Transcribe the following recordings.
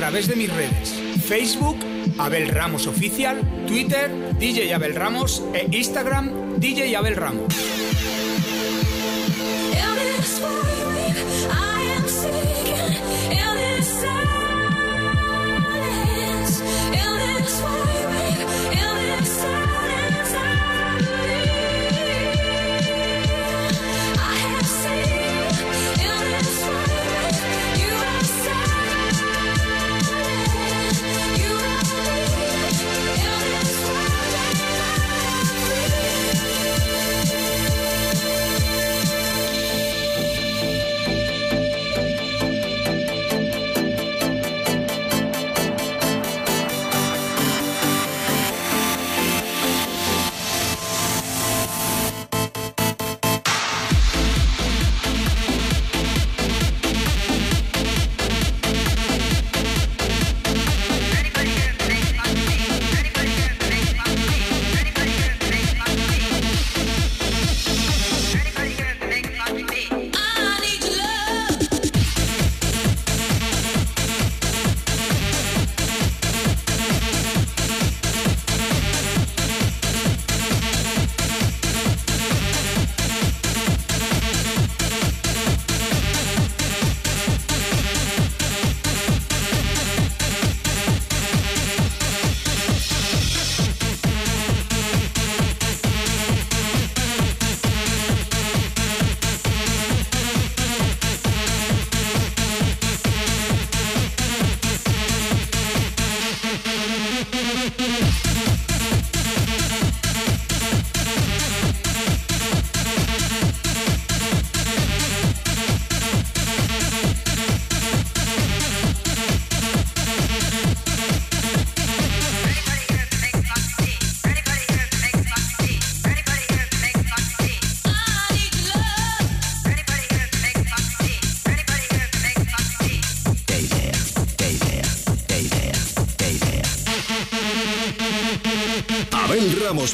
Través de mis redes. Facebook, Abel Ramos Oficial, Twitter, DJ Abel Ramos e Instagram, DJ Abel Ramos. Ramos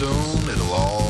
soon. It'll all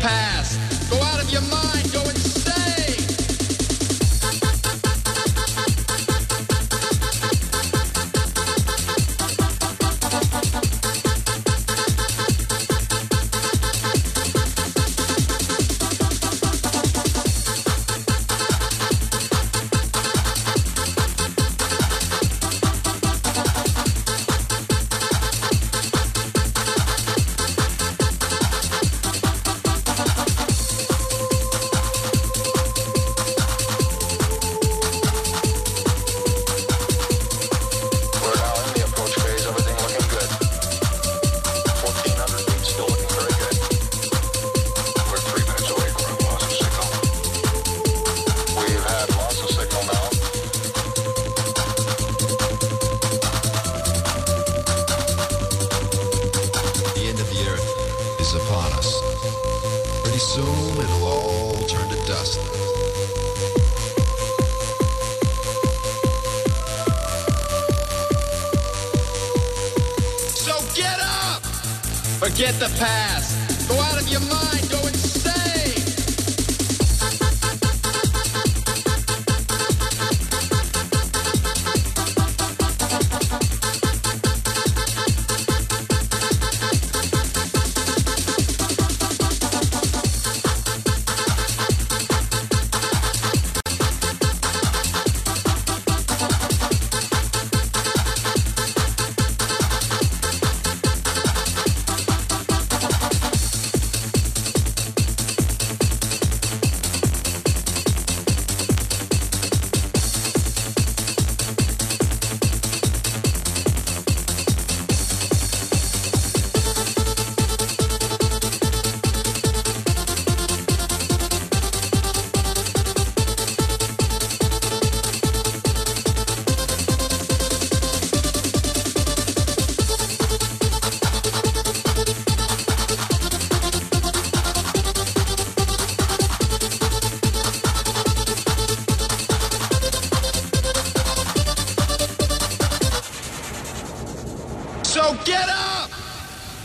Past.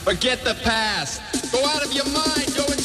Forget the past. Go out of your mind. Go.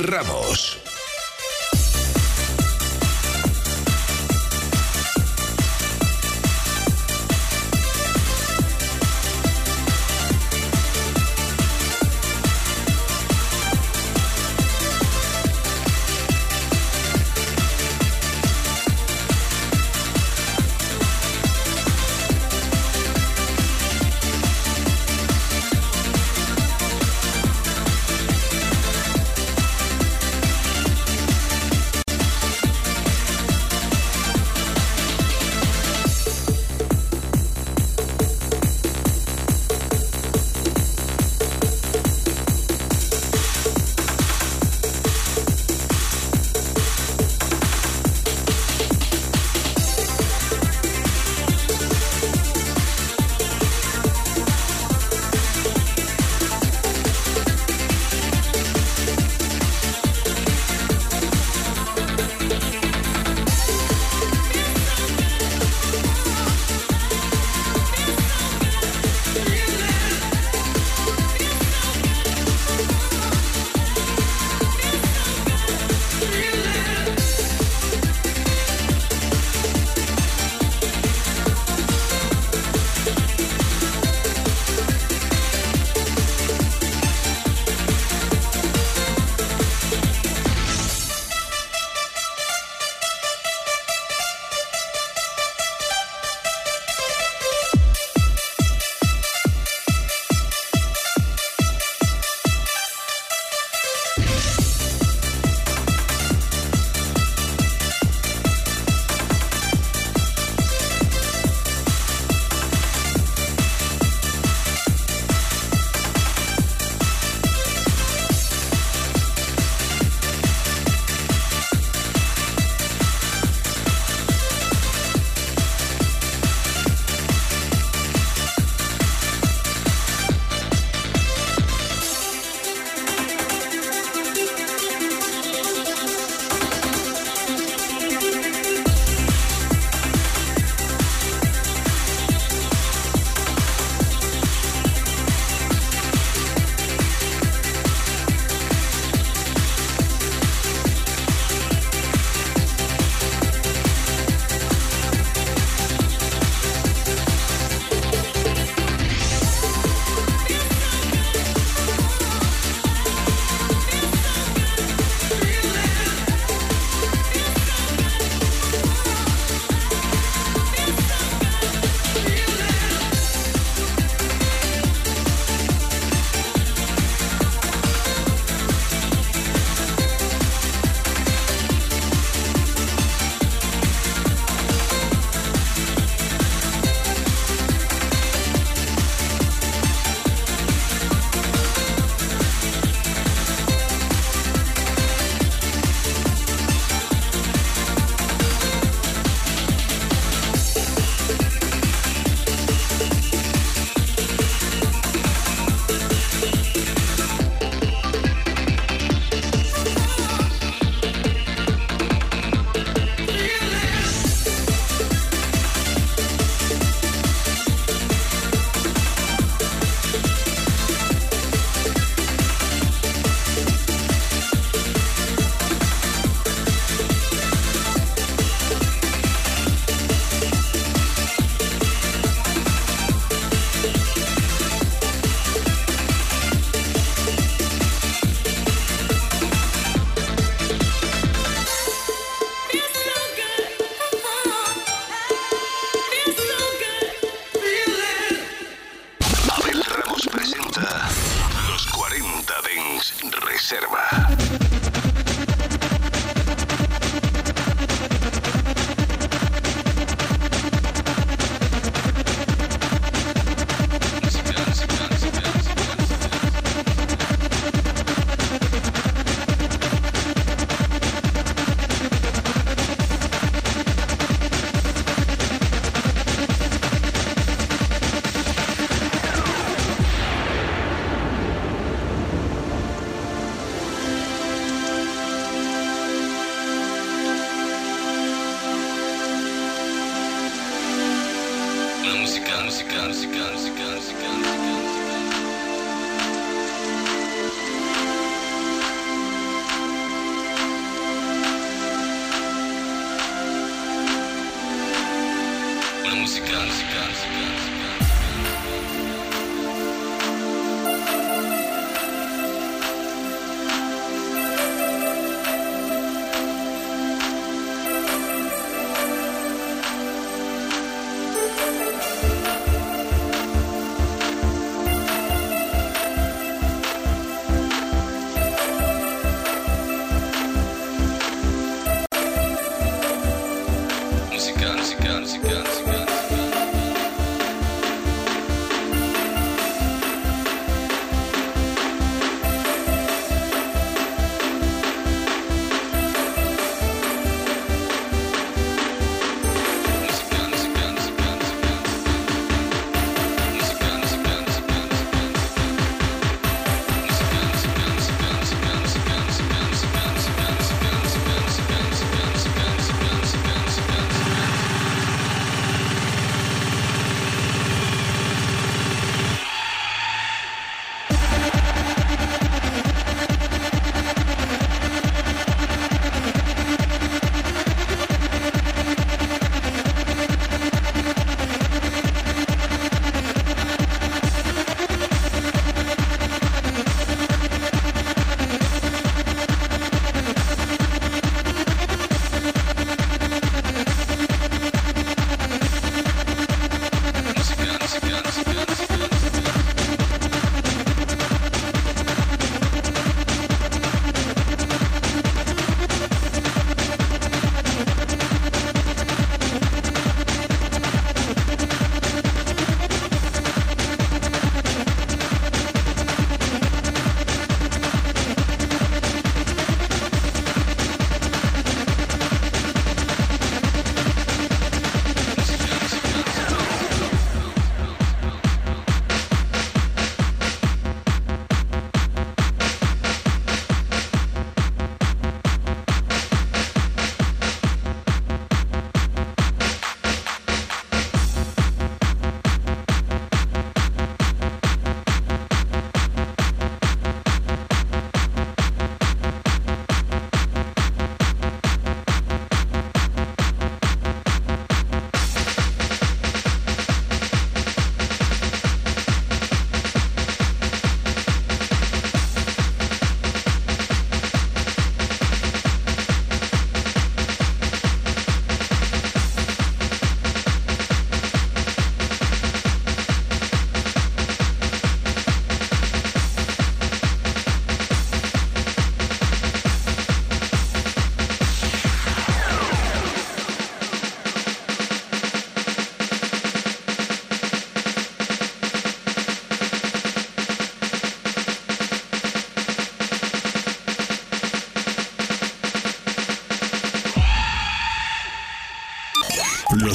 Ramos.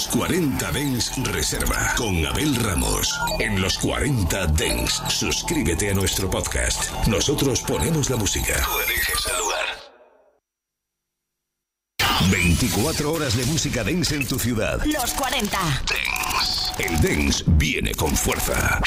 40 Dens Reserva con Abel Ramos. En los 40 Dens, suscríbete a nuestro podcast. Nosotros ponemos la música. Tú eliges el lugar. 24 horas de música dance en tu ciudad. Los 40. Dance. El dance viene con fuerza.